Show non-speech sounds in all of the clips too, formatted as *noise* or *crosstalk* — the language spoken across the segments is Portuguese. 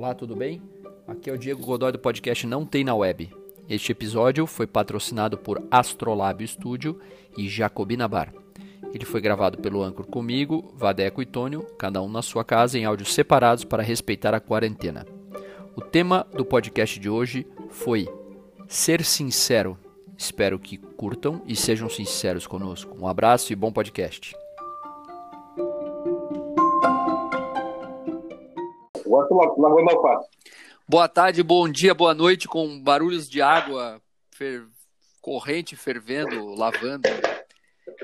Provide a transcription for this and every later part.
Olá, tudo bem? Aqui é o Diego Godoy do podcast Não Tem na Web. Este episódio foi patrocinado por Astrolabio Studio e Jacobina Bar. Ele foi gravado pelo Anchor comigo, Vadeco e Tônio, cada um na sua casa em áudios separados para respeitar a quarentena. O tema do podcast de hoje foi Ser Sincero. Espero que curtam e sejam sinceros conosco. Um abraço e bom podcast. Lavando alface. Boa tarde, bom dia, boa noite, com barulhos de água, fer... corrente fervendo, lavando.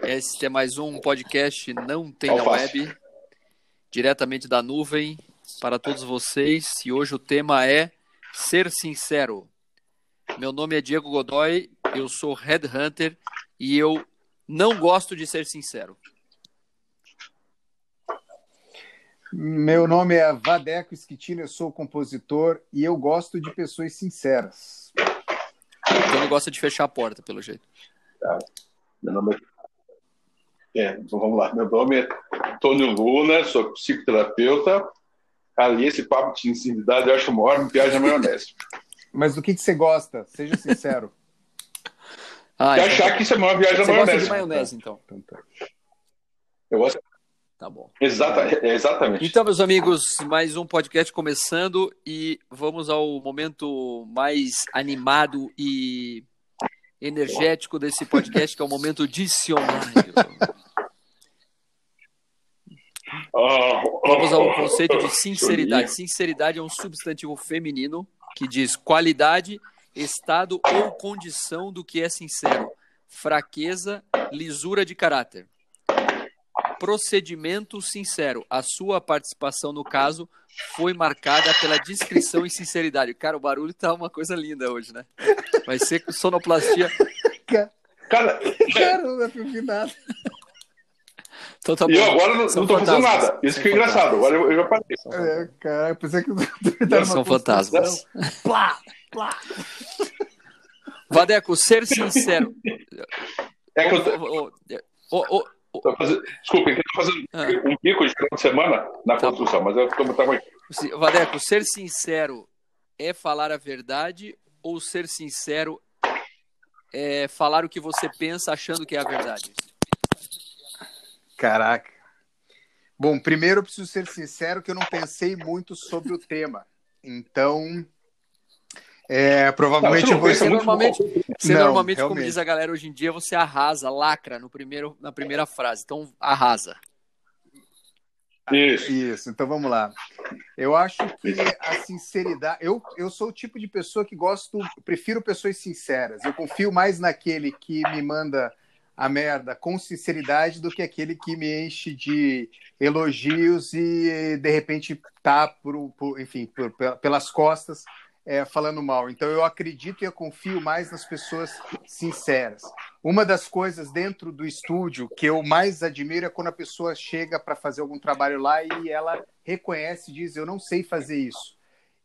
Este é mais um podcast Não Tem na Web, diretamente da nuvem para todos vocês. E hoje o tema é Ser Sincero. Meu nome é Diego Godoy, eu sou Headhunter e eu não gosto de ser sincero. Meu nome é Vadeco Esquitino, eu sou compositor e eu gosto de pessoas sinceras. Então não gosta de fechar a porta, pelo jeito. Tá. Meu nome é... é... então vamos lá. Meu nome é Tônio Luna, sou psicoterapeuta. Ali, esse papo de sinceridade eu acho maior uma piada maionese. *laughs* Mas do que, que você gosta? Seja sincero. ah, então... achar que isso é uma viagem você maionese. Gosta de maionese, então. então tá. Eu gosto Tá bom. Exata, exatamente. Então, meus amigos, mais um podcast começando e vamos ao momento mais animado e energético desse podcast, que é o momento dicionário. *laughs* Vamos ao conceito de sinceridade. Sinceridade é um substantivo feminino que diz qualidade, estado ou condição do que é sincero, fraqueza, lisura de caráter procedimento sincero. A sua participação no caso foi marcada pela discrição e sinceridade. Cara, o barulho tá uma coisa linda hoje, né? Vai ser com sonoplastia. Cara, cara não vai ouvir nada. Então tá e eu agora não, não tô fazendo nada. Isso que é engraçado. Agora eu, eu já parei. É, cara, eu pensei que não são fantasmas. Plá, plá. Vadeco, ser sincero. É que eu tô... oh, oh, Fazendo, desculpa, eu estou fazendo ah. um pico de final de semana na tá construção, mas eu estou muito. Vadeco, ser sincero é falar a verdade ou ser sincero é falar o que você pensa achando que é a verdade? Caraca. Bom, primeiro eu preciso ser sincero que eu não pensei muito sobre o tema. Então, é, provavelmente não, você, você normalmente, você não, normalmente como diz a galera hoje em dia, você arrasa, lacra no primeiro, na primeira frase. Então, arrasa. Isso. Isso, então vamos lá. Eu acho que a sinceridade. Eu, eu sou o tipo de pessoa que gosto, prefiro pessoas sinceras. Eu confio mais naquele que me manda a merda com sinceridade do que aquele que me enche de elogios e de repente tá por, por enfim, por, pelas costas é, falando mal. Então eu acredito e eu confio mais nas pessoas sinceras. Uma das coisas dentro do estúdio que eu mais admiro é quando a pessoa chega para fazer algum trabalho lá e ela reconhece diz: Eu não sei fazer isso.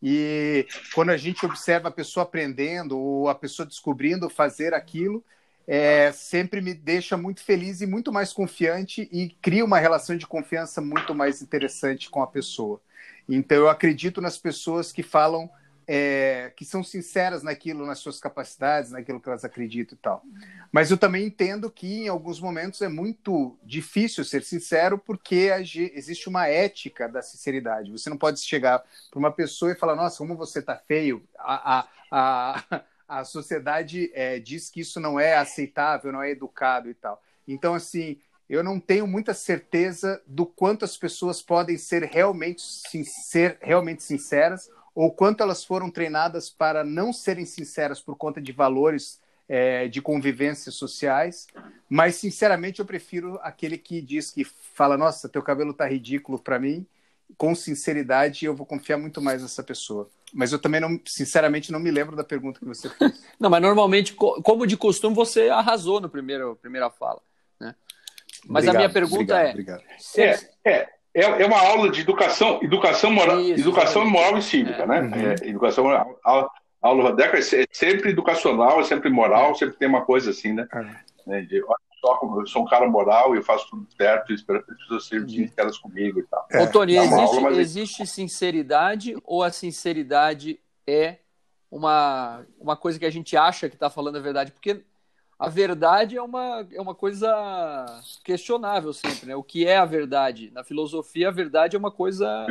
E quando a gente observa a pessoa aprendendo ou a pessoa descobrindo fazer aquilo, é, sempre me deixa muito feliz e muito mais confiante e cria uma relação de confiança muito mais interessante com a pessoa. Então eu acredito nas pessoas que falam é, que são sinceras naquilo, nas suas capacidades, naquilo que elas acreditam e tal. Mas eu também entendo que em alguns momentos é muito difícil ser sincero porque existe uma ética da sinceridade. Você não pode chegar para uma pessoa e falar: Nossa, como você está feio. A, a, a, a sociedade é, diz que isso não é aceitável, não é educado e tal. Então, assim, eu não tenho muita certeza do quanto as pessoas podem ser realmente, ser realmente sinceras ou quanto elas foram treinadas para não serem sinceras por conta de valores é, de convivências sociais, mas sinceramente eu prefiro aquele que diz que fala, nossa, teu cabelo tá ridículo para mim, com sinceridade eu vou confiar muito mais nessa pessoa. Mas eu também não, sinceramente, não me lembro da pergunta que você fez. *laughs* não, mas normalmente, como de costume, você arrasou no primeiro primeira fala, né? Mas obrigado, a minha pergunta obrigado, é, obrigado. é, é é, é uma aula de educação, educação moral, Isso, educação moral e cívica, é. né? Uhum. É, educação a, aula Rodeca é sempre educacional, é sempre moral, é. sempre tem uma coisa assim, né? É. De, só eu sou um cara moral e eu faço tudo certo e espero que as pessoas sejam sinceras comigo e tal. É. Ô, Tony, existe, aula, mas... existe sinceridade ou a sinceridade é uma, uma coisa que a gente acha que está falando a verdade? Porque a verdade é uma, é uma coisa questionável sempre, né? O que é a verdade? Na filosofia, a verdade é uma coisa...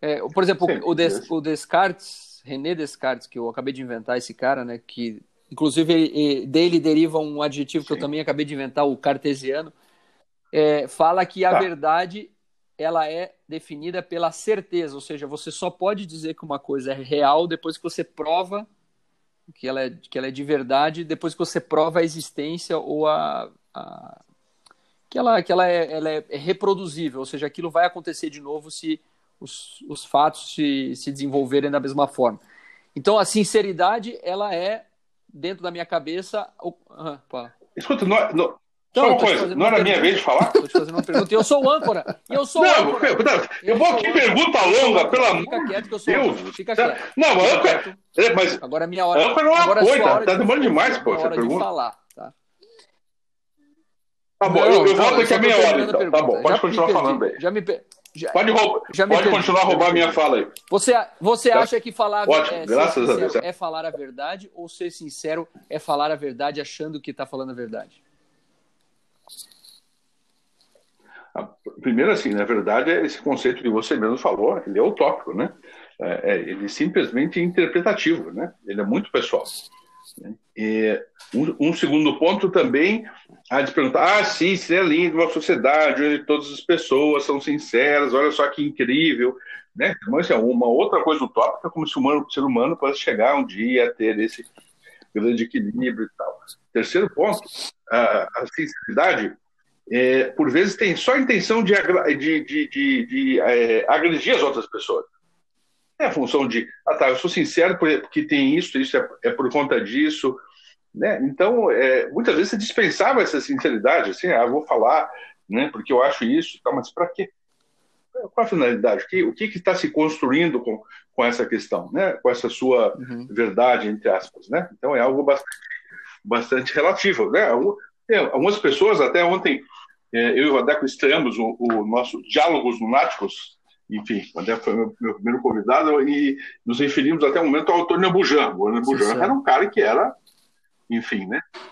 É, por exemplo, Sim, o, Des, o Descartes, René Descartes, que eu acabei de inventar esse cara, né? Que inclusive dele deriva um adjetivo que Sim. eu também acabei de inventar, o cartesiano, é, fala que a tá. verdade ela é definida pela certeza, ou seja, você só pode dizer que uma coisa é real depois que você prova que ela é, que ela é de verdade, depois que você prova a existência ou a, a que ela, que ela, é, ela é reproduzível, ou seja, aquilo vai acontecer de novo se os, os fatos se, se desenvolverem da mesma forma. Então, a sinceridade, ela é dentro da minha cabeça. Uhum, Escuta, é, não, então, só uma coisa, não era minha vez de falar? Estou te fazendo uma pergunta. Eu sou o âncora. Eu sou não, âncora. Não, eu, eu vou aqui pergunta longa, pelo amor Fica quieto que eu sou Deus. Fica quieto. Não, Fica âncora. É, mas agora é minha hora. Âncora não é uma coisa. Tá demorando demais, pô, essa pergunta. De falar, tá? Tá bom, não, eu, eu volto aqui a meia hora, então. Tá bom, pode continuar falando aí. Já me já, pode rouba, já pode continuar a roubar a minha fala aí. Você, você tá. acha que falar Ótimo, é, graças a Deus. é falar a verdade ou ser sincero é falar a verdade achando que está falando a verdade? Primeiro, assim, na verdade, esse conceito que você mesmo falou, ele é utópico, né? É, é ele é simplesmente interpretativo, né? Ele é muito pessoal. E um, um, segundo ponto também, a de perguntar, ah, sim, seria lindo uma sociedade onde todas as pessoas são sinceras, olha só que incrível, né? Mas assim, uma outra coisa utópica, como se o ser humano pudesse chegar um dia a ter esse grande equilíbrio e tal. Terceiro ponto, a, a sinceridade, é, por vezes tem só a intenção de, de, de, de, de é, agredir as outras pessoas. É a função de, ah tá, eu sou sincero porque tem isso, isso é, é por conta disso. Né? Então, é, muitas vezes você dispensava essa sinceridade, assim, ah, vou falar, né, porque eu acho isso, tá, mas para quê? Qual a finalidade? O que está se construindo com, com essa questão, né? com essa sua uhum. verdade, entre aspas? Né? Então, é algo bastante, bastante relativo. Né? Algumas pessoas, até ontem, é, eu e o Vadeco estreamos o, o nosso Diálogos Lunáticos, enfim, o André foi meu, meu, primeiro convidado e nos referimos até o momento ao Antônio Bujan. O Antônio Bujan era um cara que era, enfim, né, é,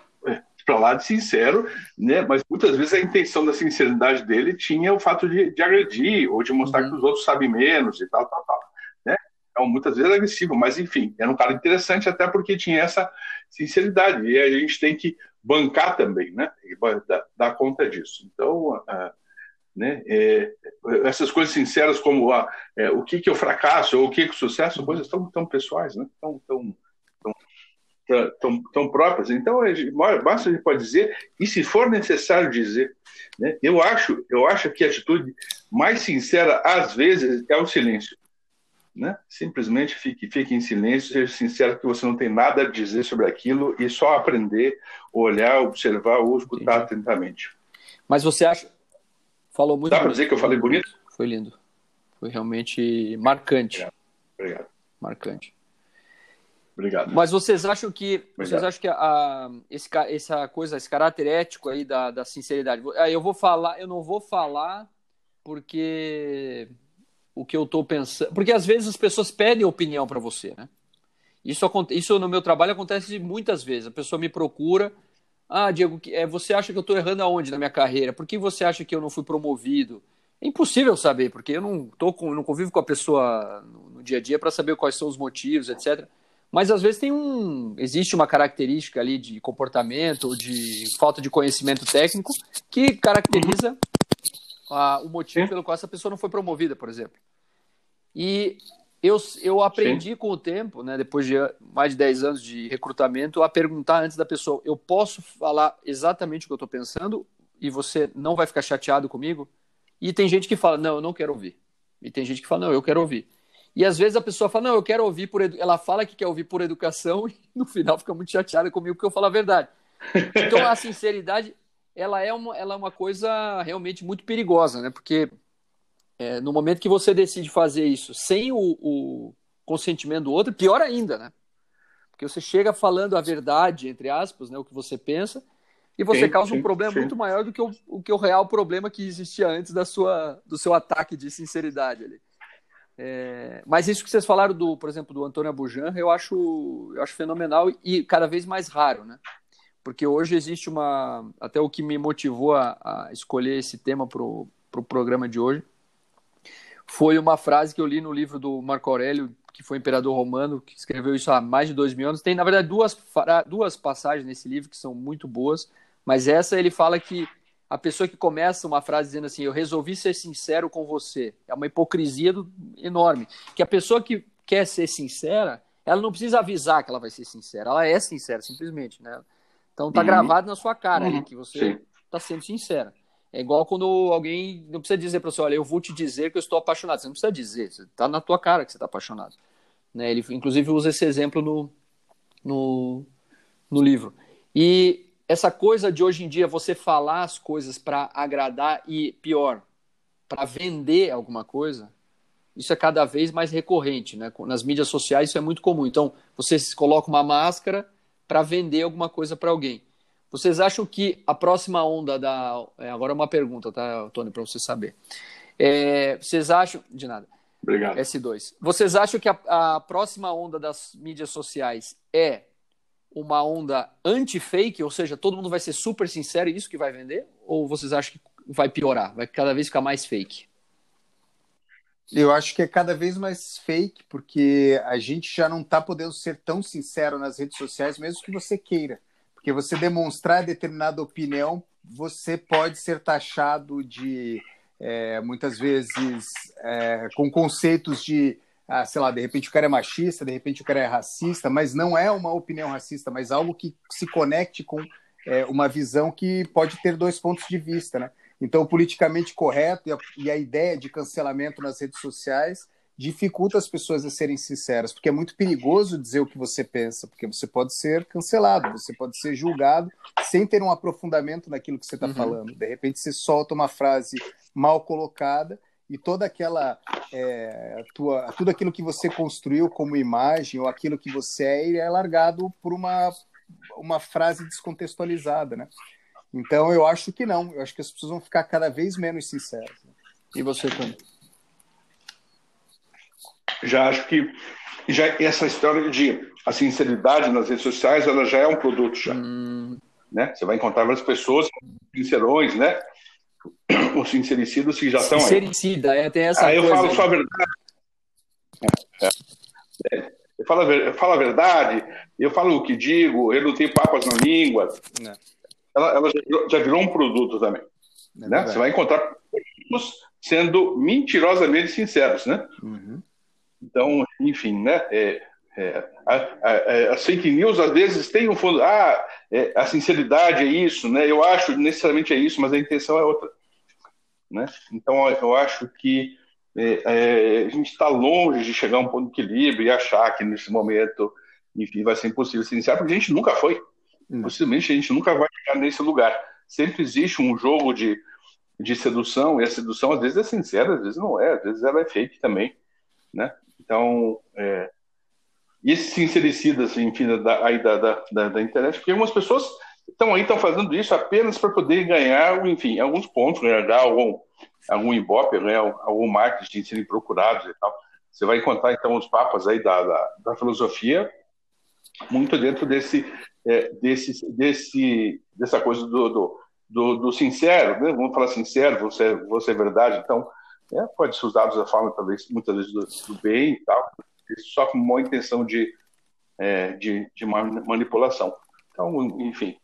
para lá de sincero, né, mas muitas vezes a intenção da sinceridade dele tinha o fato de, de agredir ou de mostrar uhum. que os outros sabem menos e tal, tal, tal. Né? Então, muitas vezes agressivo, mas enfim, era um cara interessante até porque tinha essa sinceridade e a gente tem que bancar também, né, e dar, dar conta disso. Então, uh, né? É, essas coisas sinceras como ah, é, o que, que é o fracasso ou o que, que é sucesso, coisas tão, tão pessoais, né? tão, tão, tão, tão, tão próprias. Então, basta a gente pode dizer, e se for necessário dizer. Né? Eu, acho, eu acho que a atitude mais sincera, às vezes, é o silêncio. Né? Simplesmente fique, fique em silêncio, seja sincero que você não tem nada a dizer sobre aquilo e só aprender, olhar, observar ou escutar atentamente. Mas você acha, Falou muito. Dá para dizer que eu falei bonito? Foi lindo. Foi realmente marcante. Obrigado. Marcante. Obrigado. Mas vocês acham que Obrigado. vocês acham que a, esse, essa coisa, esse caráter ético aí da, da sinceridade? Eu vou falar, eu não vou falar porque o que eu estou pensando, porque às vezes as pessoas pedem opinião para você, né? Isso, isso no meu trabalho acontece muitas vezes. A pessoa me procura ah, Diego, é, você acha que eu estou errando aonde na minha carreira? Por que você acha que eu não fui promovido? É impossível saber, porque eu não, tô com, não convivo com a pessoa no, no dia a dia para saber quais são os motivos, etc. Mas às vezes tem um. Existe uma característica ali de comportamento ou de falta de conhecimento técnico que caracteriza o motivo pelo qual essa pessoa não foi promovida, por exemplo. E eu, eu aprendi Sim. com o tempo, né, depois de mais de 10 anos de recrutamento, a perguntar antes da pessoa: eu posso falar exatamente o que eu estou pensando e você não vai ficar chateado comigo? E tem gente que fala: não, eu não quero ouvir. E tem gente que fala: não, eu quero ouvir. E às vezes a pessoa fala: não, eu quero ouvir por. Edu... Ela fala que quer ouvir por educação *laughs* e no final fica muito chateada comigo porque eu falo a verdade. Então a sinceridade ela é uma, ela é uma coisa realmente muito perigosa, né? Porque é, no momento que você decide fazer isso sem o, o, consentimento do outro, pior ainda, né? Porque você chega falando a verdade, entre aspas, né, o que você pensa, e você sim, causa um problema sim. muito maior do que o, o, que o real problema que existia antes da sua, do seu ataque de sinceridade ali. É, mas isso que vocês falaram do, por exemplo, do Antônio Abujan, eu acho, eu acho fenomenal e cada vez mais raro, né? Porque hoje existe uma, até o que me motivou a, a escolher esse tema para o pro programa de hoje, foi uma frase que eu li no livro do Marco Aurélio, que foi imperador romano, que escreveu isso há mais de dois mil anos. Tem, na verdade, duas, duas passagens nesse livro que são muito boas, mas essa ele fala que a pessoa que começa uma frase dizendo assim, eu resolvi ser sincero com você, é uma hipocrisia do, enorme. Que a pessoa que quer ser sincera, ela não precisa avisar que ela vai ser sincera, ela é sincera, simplesmente, né? Então tá uhum. gravado na sua cara uhum. que você está sendo sincera. É igual quando alguém não precisa dizer para você, olha, eu vou te dizer que eu estou apaixonado. Você não precisa dizer, está na tua cara que você está apaixonado. Né? Ele, inclusive, usa esse exemplo no, no, no livro. E essa coisa de hoje em dia você falar as coisas para agradar e, pior, para vender alguma coisa, isso é cada vez mais recorrente. Né? Nas mídias sociais isso é muito comum. Então, você coloca uma máscara para vender alguma coisa para alguém. Vocês acham que a próxima onda da. É, agora é uma pergunta, tá, Tony, para você saber. É, vocês acham. De nada. Obrigado. S2. Vocês acham que a, a próxima onda das mídias sociais é uma onda anti-fake, ou seja, todo mundo vai ser super sincero e isso que vai vender? Ou vocês acham que vai piorar, vai cada vez ficar mais fake? Eu acho que é cada vez mais fake, porque a gente já não está podendo ser tão sincero nas redes sociais, mesmo que você queira. Porque você demonstrar determinada opinião, você pode ser taxado de, é, muitas vezes, é, com conceitos de, ah, sei lá, de repente o cara é machista, de repente o cara é racista, mas não é uma opinião racista, mas algo que se conecte com é, uma visão que pode ter dois pontos de vista, né? Então, o politicamente correto e a, e a ideia de cancelamento nas redes sociais dificulta as pessoas a serem sinceras, porque é muito perigoso dizer o que você pensa, porque você pode ser cancelado, você pode ser julgado sem ter um aprofundamento naquilo que você está uhum. falando. De repente você solta uma frase mal colocada e toda aquela é, tua, tudo aquilo que você construiu como imagem ou aquilo que você é é largado por uma uma frase descontextualizada, né? Então eu acho que não, eu acho que as pessoas vão ficar cada vez menos sinceras. E você também? já acho que já essa história de a sinceridade nas redes sociais ela já é um produto já hum. né você vai encontrar várias pessoas sincerões né os sincericidas que já estão aí sincericida é tem essa aí eu falo só a verdade é, é. eu falo, eu falo a verdade eu falo o que digo eu não tenho papas na língua é. ela, ela já, virou, já, virou, um produto também é né? você vai encontrar produtos sendo mentirosamente sinceros né uhum. Então, enfim, né? É, é, a, a, as fake news às vezes têm um fundo. Ah, é, a sinceridade é isso, né? Eu acho necessariamente é isso, mas a intenção é outra, né? Então, eu acho que é, é, a gente está longe de chegar a um ponto de equilíbrio e achar que nesse momento, enfim, vai ser impossível se iniciar, porque a gente nunca foi. Hum. Possivelmente a gente nunca vai chegar nesse lugar. Sempre existe um jogo de, de sedução, e a sedução às vezes é sincera, às vezes não é, às vezes ela é fake também, né? Então, é, esses sincericidas, enfim, da, aí da, da, da, da internet, porque algumas pessoas estão aí, estão fazendo isso apenas para poder ganhar, enfim, alguns pontos, ganhar algum, algum ibope, ganhar algum marketing, serem procurados e tal. Você vai encontrar, então, os papas aí da, da, da filosofia muito dentro desse, é, desse, desse, dessa coisa do, do, do, do sincero, né? vamos falar sincero, você, você é verdade, então é, pode ser usado da forma, talvez, muitas vezes, do, do bem e tal, só com uma intenção de, é, de, de, manipulação. Então, enfim,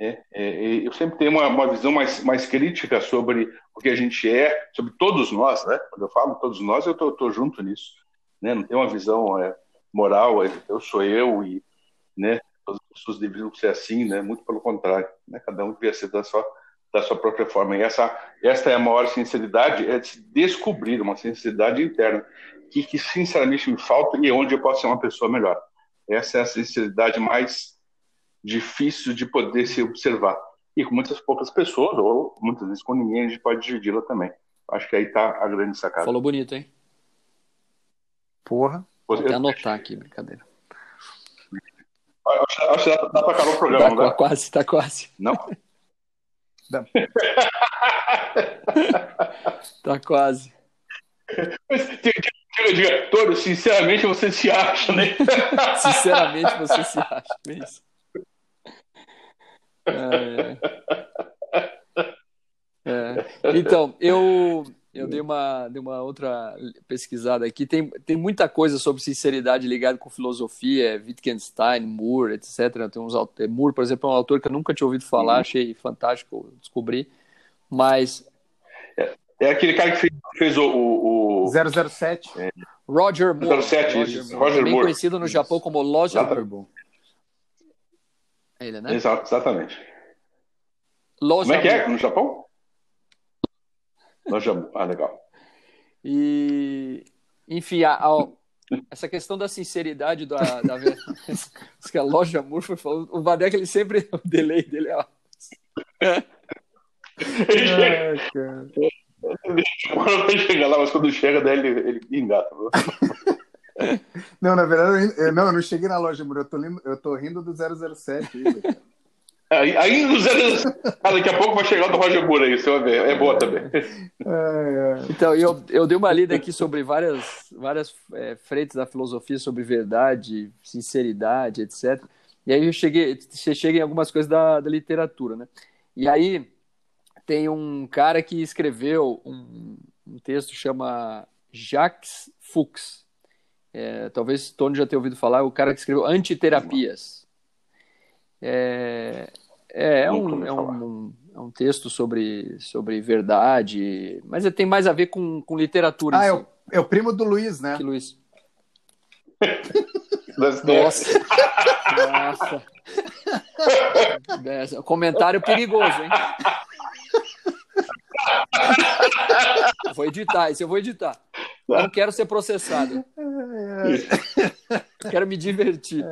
é, é, eu sempre tenho uma, uma, visão mais, mais crítica sobre o que a gente é, sobre todos nós, né? Quando eu falo todos nós, eu estou junto nisso. Né? Não tenho uma visão é, moral, é, eu sou eu e né, todas as pessoas deveriam ser assim, né? Muito pelo contrário, né? Cada um devia ser da sua da sua própria forma. E essa, esta é a maior sinceridade, é de se descobrir uma sinceridade interna, que, que sinceramente me falta e onde eu posso ser uma pessoa melhor. Essa é a sinceridade mais difícil de poder se observar. E com muitas poucas pessoas, ou muitas vezes com ninguém, a gente pode dividi-la também. Acho que aí está a grande sacada. Falou bonito, hein? Porra. Vou até anotar aqui, brincadeira. Acho, acho que dá, dá para acabar o programa, tá, né? Quase, tá quase. Não? *laughs* Tá quase. Diga, diga, Toro, sinceramente você se acha, né? *laughs* sinceramente você se acha, é isso. É, é. Então, eu, eu dei uma, dei uma outra pesquisada aqui. Tem, tem muita coisa sobre sinceridade ligada com filosofia, Wittgenstein, Moore, etc. Tem uns, Moore, por exemplo, é um autor que eu nunca tinha ouvido falar, uhum. achei fantástico descobrir. Mas. É, é aquele cara que fez, fez o, o, o... 007. É. Roger Moore. 07, Roger, Moore. Roger Bem Moore. conhecido no Japão como Roger Moore. Ele, né? Exatamente. Loja Como é que é no Japão? Loja Ah, legal. E, enfim, a, a, essa questão da sinceridade da, da *laughs* que a loja foi falando, o Vadek, ele sempre, o delay dele é cara. Quando vai chegar lá, mas quando chega, daí ele, ele engata. *laughs* Não, na verdade, eu, não, eu não cheguei na loja Moore, eu tô, rindo, eu tô rindo do 007 ainda, cara. Ainda o zero... ah, daqui a pouco vai chegar do Roger Moore aí, você vai ver. É boa também. Então, eu, eu dei uma lida aqui sobre várias, várias é, frentes da filosofia sobre verdade, sinceridade, etc. E aí eu cheguei, você chega em algumas coisas da, da literatura, né? E aí tem um cara que escreveu um, um texto que chama Jacques Fuchs. É, talvez Tony já tenha ouvido falar, o cara que escreveu Antiterapias. É, é, é, um, é, um, é um texto sobre, sobre verdade, mas tem mais a ver com, com literatura. Ah, é o, é o primo do Luiz, né? Que Luiz? *laughs* Nossa. Nossa. Comentário perigoso, hein? Vou editar, isso eu vou editar. Não quero ser processado. *laughs* Quero me divertir.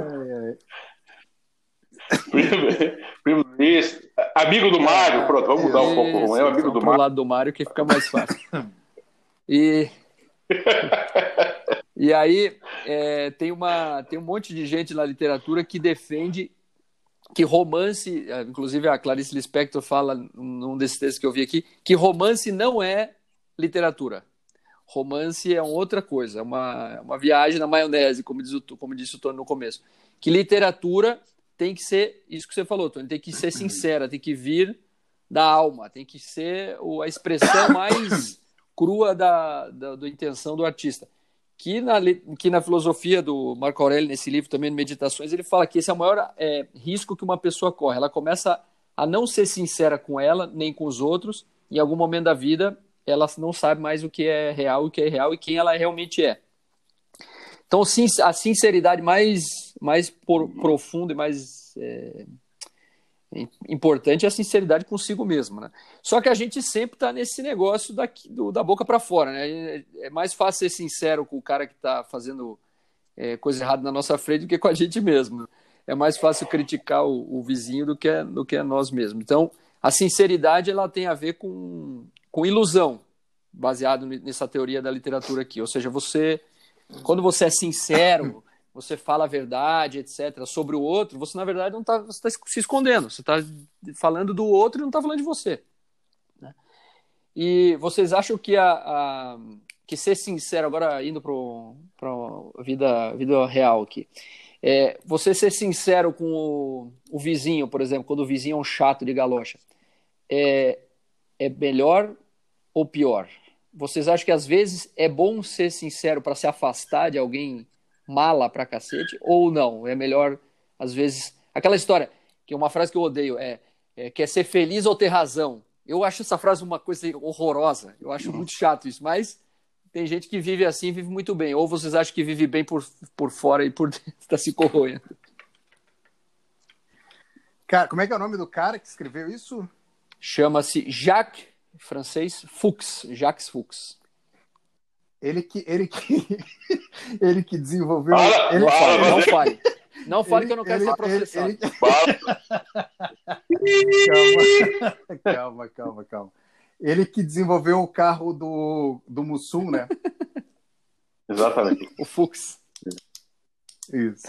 Primo Luiz, amigo do Mário, pronto, vamos mudar um pouco. É amigo do Mário. lado do Mário que fica mais fácil. E, *laughs* e aí é, tem, uma, tem um monte de gente na literatura que defende que romance, é, inclusive a Clarice Lispector fala num desses textos que eu vi aqui, que romance não é literatura. Romance é outra coisa, é uma, uma viagem na maionese, como, diz o, como disse o Tony no começo. Que literatura tem que ser isso que você falou, Tony, tem que ser sincera, tem que vir da alma, tem que ser a expressão mais crua da, da, da intenção do artista. Que na, que na filosofia do Marco Aurélio, nesse livro também, Meditações, ele fala que esse é o maior é, risco que uma pessoa corre. Ela começa a não ser sincera com ela, nem com os outros, em algum momento da vida ela não sabe mais o que é real, o que é real e quem ela realmente é. Então, a sinceridade mais, mais por, profunda e mais é, importante é a sinceridade consigo mesmo. Né? Só que a gente sempre está nesse negócio daqui, do, da boca para fora. Né? É mais fácil ser sincero com o cara que está fazendo é, coisa errada na nossa frente do que com a gente mesmo. É mais fácil criticar o, o vizinho do que, do que nós mesmos. Então, a sinceridade ela tem a ver com, com ilusão, baseado nessa teoria da literatura aqui. Ou seja, você quando você é sincero, *laughs* você fala a verdade, etc., sobre o outro, você na verdade não está tá se escondendo. Você está falando do outro e não está falando de você. Né? E vocês acham que a, a que ser sincero agora indo para a vida vida real aqui, é, você ser sincero com o, o, vizinho, por exemplo, quando o vizinho é um chato de galocha, é, é melhor ou pior? vocês acham que às vezes é bom ser sincero para se afastar de alguém mala pra cacete? Ou não? É melhor, às vezes. Aquela história, que é uma frase que eu odeio, é, é quer ser feliz ou ter razão. Eu acho essa frase uma coisa horrorosa. Eu acho muito chato isso, mas tem gente que vive assim vive muito bem. Ou vocês acham que vive bem por, por fora e por dentro está *laughs* se corroendo? Cara, como é que é o nome do cara que escreveu isso? Chama-se Jacques francês Fuchs, Jacques Fuchs. Ele que, ele que, *laughs* ele que desenvolveu. Fala, ele fala, não fale. Não fale ele, que eu não quero ele, ser processado. Ele, *laughs* calma, calma, calma. Ele que desenvolveu o carro do, do Mussum, né? Exatamente. O Fuchs. Isso.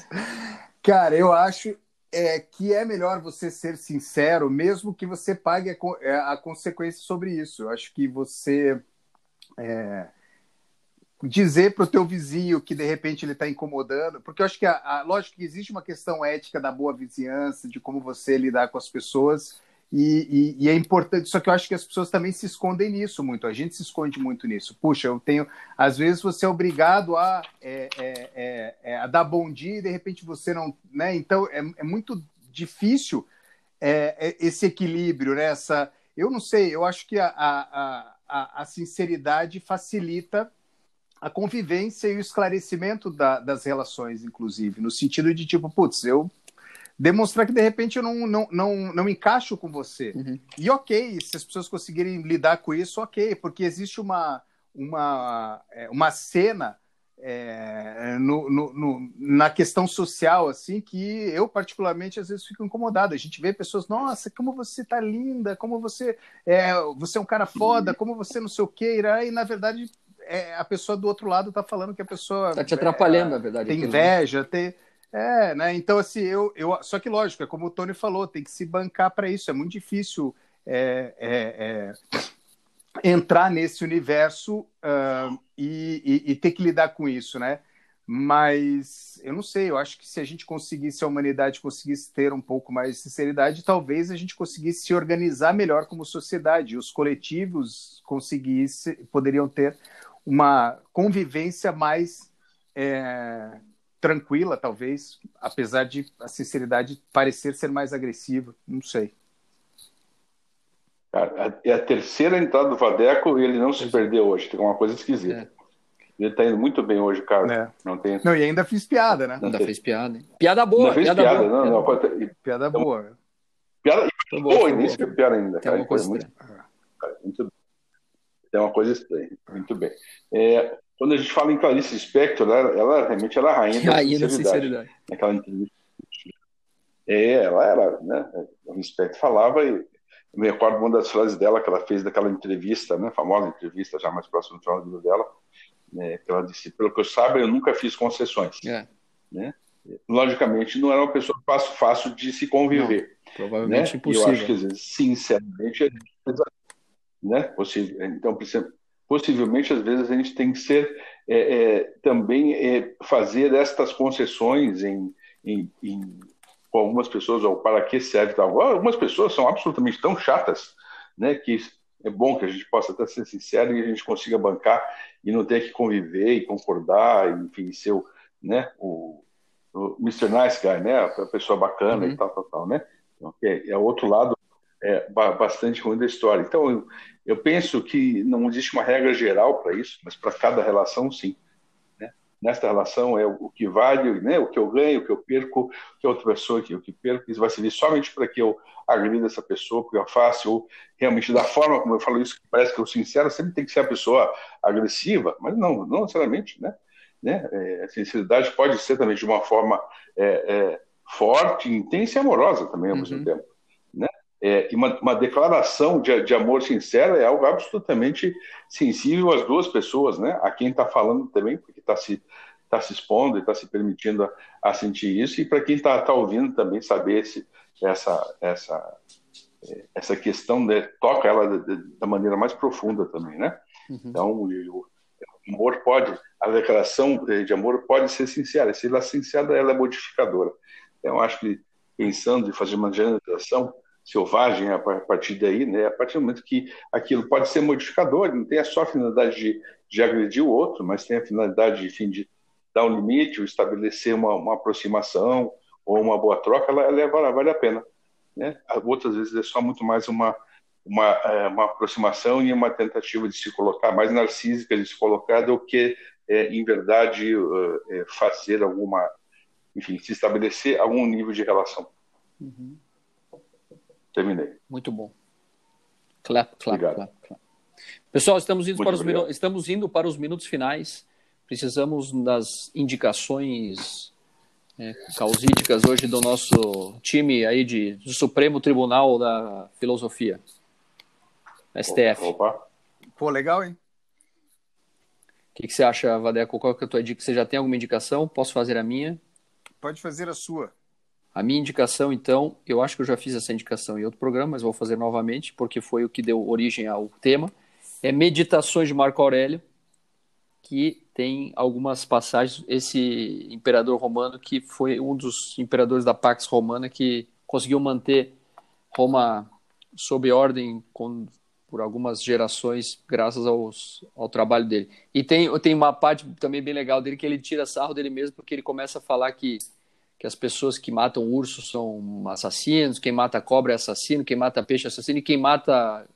Cara, eu acho, é que é melhor você ser sincero, mesmo que você pague a, é, a consequência sobre isso. Eu acho que você é, dizer para o teu vizinho que de repente ele está incomodando, porque eu acho que, a, a, lógico que existe uma questão ética da boa vizinhança, de como você lidar com as pessoas, e, e, e, é importante, só que eu acho que as pessoas também se escondem nisso muito, a gente se esconde muito nisso. Puxa, eu tenho. Às vezes você é obrigado a, é, é, é, é a dar bom dia e de repente você não. Né? Então é, é muito difícil é, esse equilíbrio, né? Essa, eu não sei, eu acho que a, a, a, a sinceridade facilita a convivência e o esclarecimento da, das relações, inclusive, no sentido de tipo, putz, eu demonstrar que de repente eu não, não, não, não encaixo com você. Uhum. E ok, se as pessoas conseguirem lidar com isso, ok, porque existe uma, uma, é, uma cena é, no, no, no, na questão social, assim, que eu particularmente às vezes fico incomodado. A gente vê pessoas, nossa, como você tá linda, como você é, você é um cara foda, como você não sei o que, e na verdade é, a pessoa do outro lado tá falando que a pessoa. Tá te atrapalhando, é, na verdade. Tem inveja, tem é, né? Então, assim, eu, eu. Só que, lógico, é como o Tony falou, tem que se bancar para isso. É muito difícil é, é, é, entrar nesse universo uh, e, e, e, ter que lidar com isso, né? Mas eu não sei, eu acho que se a gente conseguisse, a humanidade conseguisse ter um pouco mais de sinceridade, talvez a gente conseguisse se organizar melhor como sociedade. Os coletivos conseguisse, poderiam ter uma convivência mais. É, tranquila, talvez, apesar de a sinceridade parecer ser mais agressiva, não sei. é a terceira entrada do Vadeco e ele não se perdeu hoje, tem uma coisa esquisita. É. Ele tá indo muito bem hoje, cara. É. Não, tem... não, e ainda fiz piada, né? Ainda fez piada. Hein? Piada boa. Piada, piada, boa, não, piada, não, boa. Pode... piada boa. Piada boa, boa início boa. é piada ainda. Tem uma coisa muito... Tem uma coisa estranha. Muito bem. É, quando a gente fala em Clarice Spector, ela, ela realmente era a rainha rainha sinceridade. Da sinceridade. Naquela entrevista. É, ela era, né? O Spector falava e eu me recordo uma das frases dela que ela fez daquela entrevista, né? Famosa entrevista, já mais próximo do final do dela, né, que ela disse, pelo que eu saiba, eu nunca fiz concessões. É. Né? Logicamente, não era uma pessoa fácil, fácil de se conviver. Não, provavelmente né? impossível. E eu acho que, sinceramente, né? Possível. Então, possivelmente, às vezes, a gente tem que ser é, é, também é, fazer estas concessões em, em, em, com algumas pessoas, ou para que serve tal. Algumas pessoas são absolutamente tão chatas, né, que é bom que a gente possa até ser sincero e a gente consiga bancar e não ter que conviver e concordar, enfim, ser o, né, o, o Mr. Nice Guy, né, a pessoa bacana uhum. e tal, tal, tal, né. Então, é, é outro lado é, bastante ruim da história. Então, eu, eu penso que não existe uma regra geral para isso, mas para cada relação, sim. Né? Nesta relação é o que vale, né? o que eu ganho, o que eu perco, o que a outra pessoa que o que perco, isso vai servir somente para que eu agrida essa pessoa, porque eu faço, ou realmente da forma como eu falo isso, que parece que eu sincero, sempre tem que ser a pessoa agressiva, mas não, não necessariamente, né? né? É, a sinceridade pode ser também de uma forma é, é, forte, intensa e amorosa também ao uhum. mesmo tempo. É, uma, uma, declaração de, de, amor sincera é algo absolutamente sensível às duas pessoas, né? A quem está falando também, porque está se, tá se expondo e está se permitindo a, a, sentir isso, e para quem está tá ouvindo também saber se, essa, essa, é, essa questão né, toca ela da maneira mais profunda também, né? Uhum. Então, o, o, amor pode, a declaração de amor pode ser sincera, se ela é sincera, ela é modificadora. Então, acho que pensando em fazer uma generalização, selvagem a partir daí, né? A partir do momento que aquilo pode ser modificador, não tem só a finalidade de, de agredir o outro, mas tem a finalidade, enfim, de dar um limite, ou estabelecer uma, uma aproximação ou uma boa troca, ela, ela, ela vale a pena, né? Outras vezes é só muito mais uma uma, é, uma aproximação e uma tentativa de se colocar mais narcísica de se colocar do que é, em verdade é, fazer alguma, enfim, se estabelecer algum nível de relação. Uhum. Terminei. Muito bom. Clap, clap, clap, clap. Pessoal, estamos indo, para os minutos, estamos indo para os minutos finais. Precisamos das indicações é, causídicas hoje do nosso time aí de, do Supremo Tribunal da Filosofia. STF. Opa. Pô, legal, hein? O que, que, você acha, Vadeco? Qual que é a tua dica? Você já tem alguma indicação? Posso fazer a minha? Pode fazer a sua. A minha indicação, então, eu acho que eu já fiz essa indicação em outro programa, mas vou fazer novamente, porque foi o que deu origem ao tema. É Meditações de Marco Aurélio, que tem algumas passagens. Esse imperador romano, que foi um dos imperadores da Pax Romana, que conseguiu manter Roma sob ordem com, por algumas gerações, graças aos, ao trabalho dele. E tem, tem uma parte também bem legal dele, que ele tira sarro dele mesmo, porque ele começa a falar que que as pessoas que matam urso são assassinos, quem mata cobra é assassino, quem mata peixe é assassino, e quem mata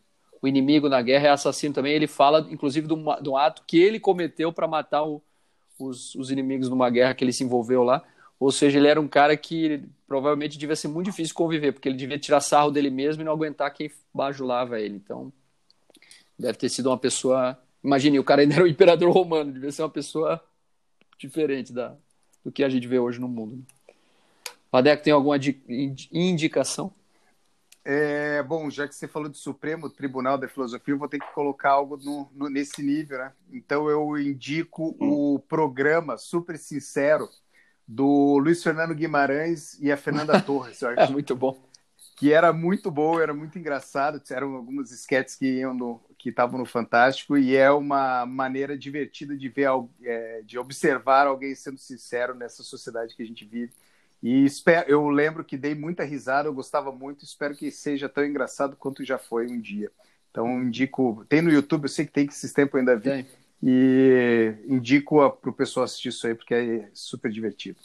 o inimigo na guerra é assassino também. Ele fala, inclusive, de um, de um ato que ele cometeu para matar o, os, os, inimigos numa guerra que ele se envolveu lá. Ou seja, ele era um cara que provavelmente devia ser muito difícil conviver, porque ele devia tirar sarro dele mesmo e não aguentar quem bajulava ele. Então, deve ter sido uma pessoa. Imagine, o cara ainda era o imperador romano, devia ser uma pessoa diferente da, do que a gente vê hoje no mundo. Padeco, tem alguma indicação? É, bom, já que você falou do Supremo Tribunal da Filosofia, eu vou ter que colocar algo no, no, nesse nível, né? Então eu indico o programa Super Sincero do Luiz Fernando Guimarães e a Fernanda *laughs* Torres. é muito bom. Que era muito bom, era muito engraçado. Eram alguns esquetes que iam no, que estavam no Fantástico e é uma maneira divertida de ver, é, de observar alguém sendo sincero nessa sociedade que a gente vive e espero, eu lembro que dei muita risada, eu gostava muito, espero que seja tão engraçado quanto já foi um dia. Então, indico. Tem no YouTube, eu sei que tem que esses tempos ainda vi. E indico para o pessoal assistir isso aí, porque é super divertido.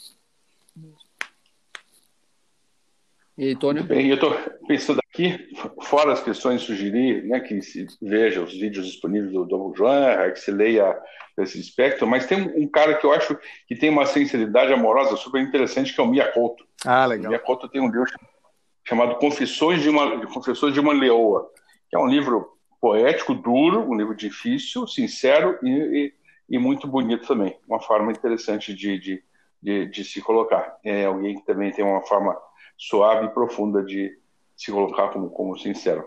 E aí, Tônio? Bem, eu estou pensando aqui, fora as questões, sugerir né, que se veja os vídeos disponíveis do Dom João, que se leia esse espectro, mas tem um, cara que eu acho que tem uma sinceridade amorosa super interessante, que é o Miyakoto. Ah, legal. O Miyakoto tem um livro chamado Confissões de uma, Confissões de uma Leoa, que é um livro poético, duro, um livro difícil, sincero e, e, e muito bonito também. Uma forma interessante de, de, de, de se colocar. É alguém que também tem uma forma suave e profunda de se colocar como, como sincero.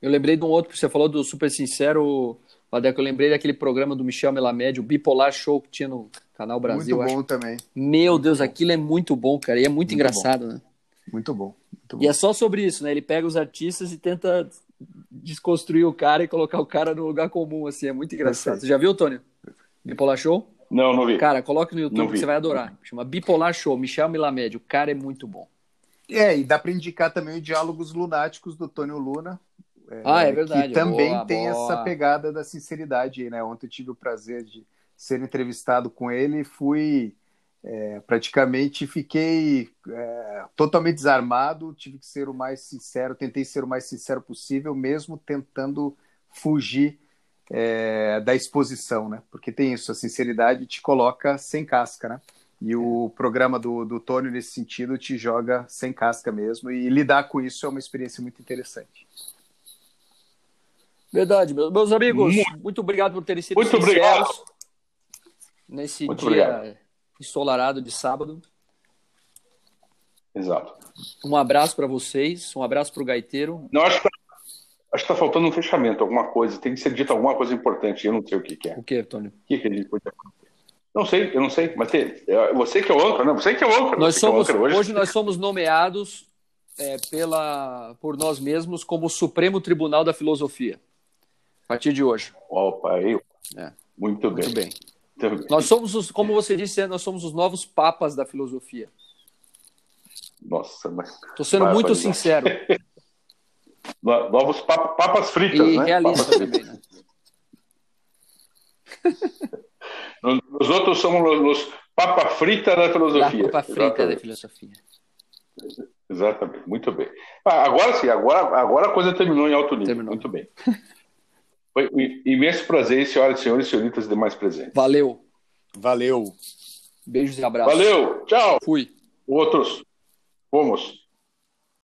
Eu lembrei de um outro, você falou do super sincero, Vadeco, eu lembrei daquele programa do Michel Melamed, o Bipolar Show que tinha no Canal Brasil. Muito bom também. Meu Deus, aquilo é muito bom, cara, e é muito, muito engraçado, bom. né? Muito bom, muito bom. E é só sobre isso, né? Ele pega os artistas e tenta desconstruir o cara e colocar o cara no lugar comum, assim, é muito engraçado. Você já viu, Tônio? Bipolar Show? Não, não vi. Cara, coloque no YouTube que você vai adorar. Chama Bipolar Show, Michel Milamed. O cara é muito bom. É, e dá para indicar também os Diálogos Lunáticos do Tônio Luna. É, ah, é verdade. Que também boa, tem boa. essa pegada da sinceridade aí, né? Ontem eu tive o prazer de ser entrevistado com ele e fui é, praticamente fiquei é, totalmente desarmado, tive que ser o mais sincero, tentei ser o mais sincero possível, mesmo tentando fugir é, da exposição, né? Porque tem isso, a sinceridade te coloca sem casca, né? E o programa do, do Tônio, nesse sentido, te joga sem casca mesmo. E lidar com isso é uma experiência muito interessante. Verdade, meus amigos. Muito, muito obrigado por terem sido muito sinceros obrigado. nesse muito dia obrigado. ensolarado de sábado. Exato. Um abraço para vocês, um abraço para o gaiteiro. Não, acho que está faltando um fechamento, alguma coisa. Tem que ser dito alguma coisa importante. Eu não sei o que, que é. O que, Tony? O que, que a gente podia Não sei, eu não sei. Mas tem, é, você que é o âncora, não? Você que é o âncora. Nós somos, é hoje. hoje nós somos nomeados é, pela, por nós mesmos como Supremo Tribunal da Filosofia. A partir de hoje. Opa, eu. É. Muito bem. Muito bem. Muito bem. Nós somos, os, como você disse, nós somos os novos papas da filosofia. Nossa, mas. Estou sendo muito sincero. *laughs* Novos papas fritas, e né? realista também, né? *laughs* Os outros somos os papa frita da filosofia. papa frita da filosofia. Exatamente, muito bem. Ah, agora sim, agora, agora a coisa terminou em alto nível. Terminou. Muito bem. *laughs* Foi um imenso prazer, senhoras, senhores, senhoritas e demais presentes. Valeu. Valeu. Beijos e abraços. Valeu. Tchau. Fui. Outros. Fomos.